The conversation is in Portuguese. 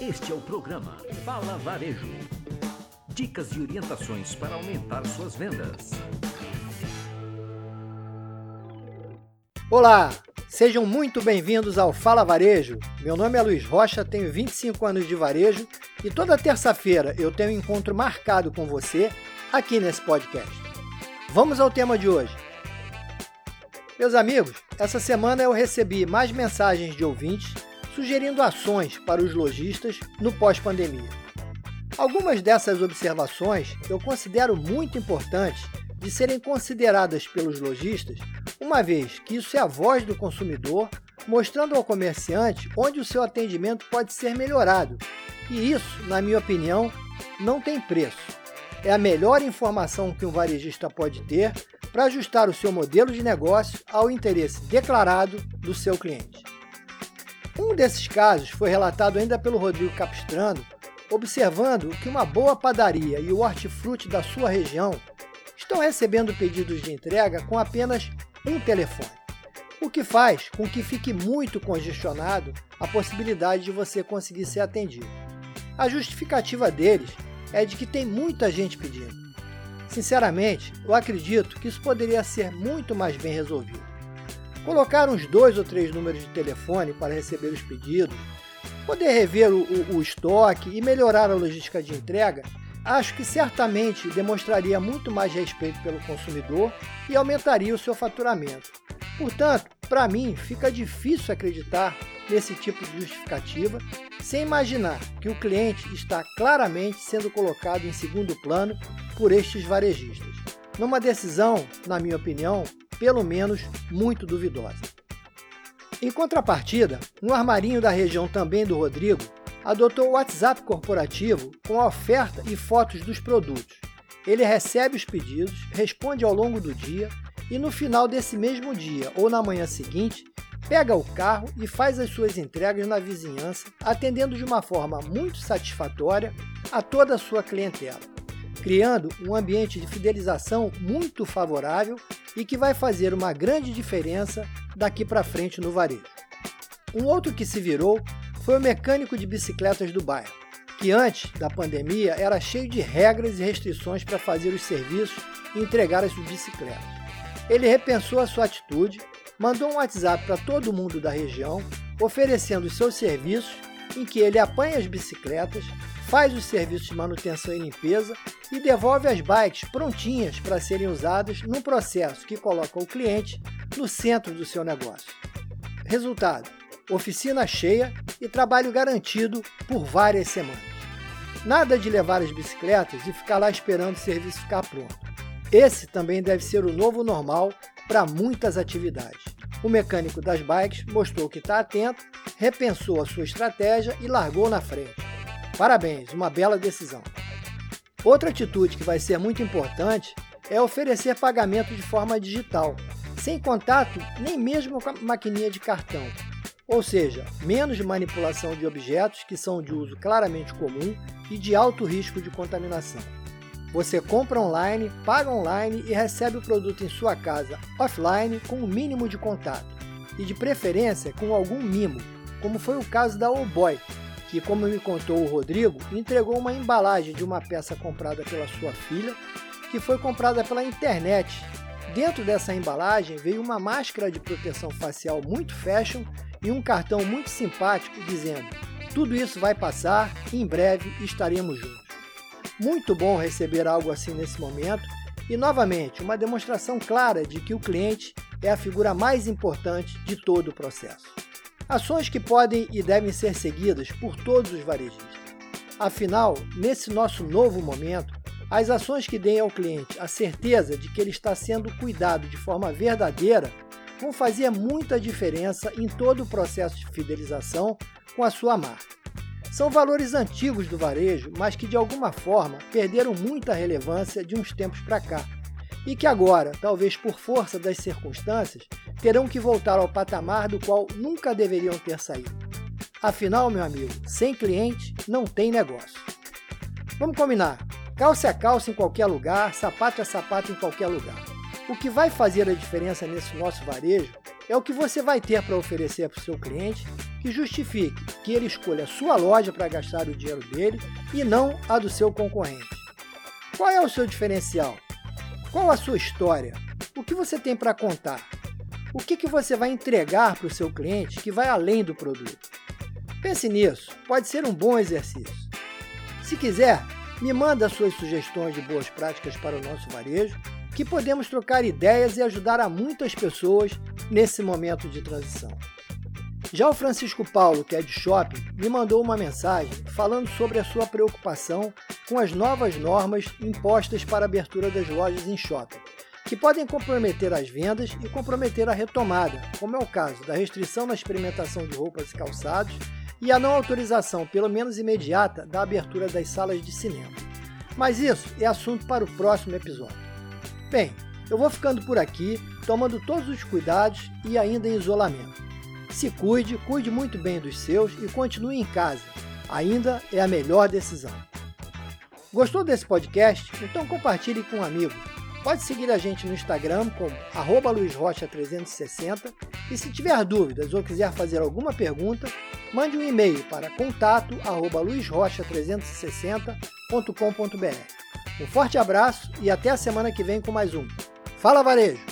Este é o programa Fala Varejo. Dicas e orientações para aumentar suas vendas. Olá, sejam muito bem-vindos ao Fala Varejo. Meu nome é Luiz Rocha, tenho 25 anos de varejo e toda terça-feira eu tenho um encontro marcado com você aqui nesse podcast. Vamos ao tema de hoje. Meus amigos, essa semana eu recebi mais mensagens de ouvintes sugerindo ações para os lojistas no pós-pandemia. Algumas dessas observações eu considero muito importantes de serem consideradas pelos lojistas, uma vez que isso é a voz do consumidor mostrando ao comerciante onde o seu atendimento pode ser melhorado. E isso, na minha opinião, não tem preço. É a melhor informação que um varejista pode ter para ajustar o seu modelo de negócio ao interesse declarado do seu cliente. Um desses casos foi relatado ainda pelo Rodrigo Capistrano, observando que uma boa padaria e o hortifruti da sua região estão recebendo pedidos de entrega com apenas um telefone, o que faz com que fique muito congestionado a possibilidade de você conseguir ser atendido. A justificativa deles é de que tem muita gente pedindo. Sinceramente, eu acredito que isso poderia ser muito mais bem resolvido. Colocar uns dois ou três números de telefone para receber os pedidos, poder rever o, o, o estoque e melhorar a logística de entrega, acho que certamente demonstraria muito mais respeito pelo consumidor e aumentaria o seu faturamento. Portanto, para mim, fica difícil acreditar nesse tipo de justificativa, sem imaginar que o cliente está claramente sendo colocado em segundo plano por estes varejistas. Numa decisão, na minha opinião, pelo menos muito duvidosa. Em contrapartida, um armarinho da região também do Rodrigo adotou o WhatsApp corporativo com a oferta e fotos dos produtos. Ele recebe os pedidos, responde ao longo do dia e no final desse mesmo dia ou na manhã seguinte, pega o carro e faz as suas entregas na vizinhança, atendendo de uma forma muito satisfatória a toda a sua clientela criando um ambiente de fidelização muito favorável e que vai fazer uma grande diferença daqui para frente no varejo. Um outro que se virou foi o mecânico de bicicletas do bairro, que antes da pandemia era cheio de regras e restrições para fazer os serviços e entregar as bicicletas. Ele repensou a sua atitude, mandou um WhatsApp para todo mundo da região, oferecendo seus serviços, em que ele apanha as bicicletas, faz os serviços de manutenção e limpeza e devolve as bikes prontinhas para serem usadas num processo que coloca o cliente no centro do seu negócio. Resultado: oficina cheia e trabalho garantido por várias semanas. Nada de levar as bicicletas e ficar lá esperando o serviço ficar pronto. Esse também deve ser o novo normal para muitas atividades. O mecânico das bikes mostrou que está atento, repensou a sua estratégia e largou na frente. Parabéns, uma bela decisão. Outra atitude que vai ser muito importante é oferecer pagamento de forma digital, sem contato nem mesmo com a maquininha de cartão. Ou seja, menos manipulação de objetos que são de uso claramente comum e de alto risco de contaminação. Você compra online, paga online e recebe o produto em sua casa offline com o mínimo de contato e de preferência com algum mimo, como foi o caso da Oboy, que, como me contou o Rodrigo, entregou uma embalagem de uma peça comprada pela sua filha, que foi comprada pela internet. Dentro dessa embalagem veio uma máscara de proteção facial muito fashion e um cartão muito simpático dizendo: tudo isso vai passar em breve estaremos juntos. Muito bom receber algo assim nesse momento e, novamente, uma demonstração clara de que o cliente é a figura mais importante de todo o processo. Ações que podem e devem ser seguidas por todos os varejistas. Afinal, nesse nosso novo momento, as ações que deem ao cliente a certeza de que ele está sendo cuidado de forma verdadeira vão fazer muita diferença em todo o processo de fidelização com a sua marca. São valores antigos do varejo, mas que de alguma forma perderam muita relevância de uns tempos para cá e que agora, talvez por força das circunstâncias, terão que voltar ao patamar do qual nunca deveriam ter saído. Afinal, meu amigo, sem cliente não tem negócio. Vamos combinar: calça é calça em qualquer lugar, sapato é sapato em qualquer lugar. O que vai fazer a diferença nesse nosso varejo é o que você vai ter para oferecer para o seu cliente que justifique que ele escolha a sua loja para gastar o dinheiro dele e não a do seu concorrente. Qual é o seu diferencial? Qual a sua história? O que você tem para contar? O que, que você vai entregar para o seu cliente que vai além do produto? Pense nisso, pode ser um bom exercício. Se quiser, me manda suas sugestões de boas práticas para o nosso varejo, que podemos trocar ideias e ajudar a muitas pessoas nesse momento de transição. Já o Francisco Paulo, que é de shopping, me mandou uma mensagem falando sobre a sua preocupação com as novas normas impostas para a abertura das lojas em shopping, que podem comprometer as vendas e comprometer a retomada, como é o caso da restrição na experimentação de roupas e calçados e a não autorização, pelo menos imediata, da abertura das salas de cinema. Mas isso é assunto para o próximo episódio. Bem, eu vou ficando por aqui, tomando todos os cuidados e ainda em isolamento. Se cuide, cuide muito bem dos seus e continue em casa. Ainda é a melhor decisão. Gostou desse podcast? Então compartilhe com um amigo. Pode seguir a gente no Instagram com luizrocha360 e se tiver dúvidas ou quiser fazer alguma pergunta, mande um e-mail para contato luizrocha360.com.br. Um forte abraço e até a semana que vem com mais um. Fala Varejo!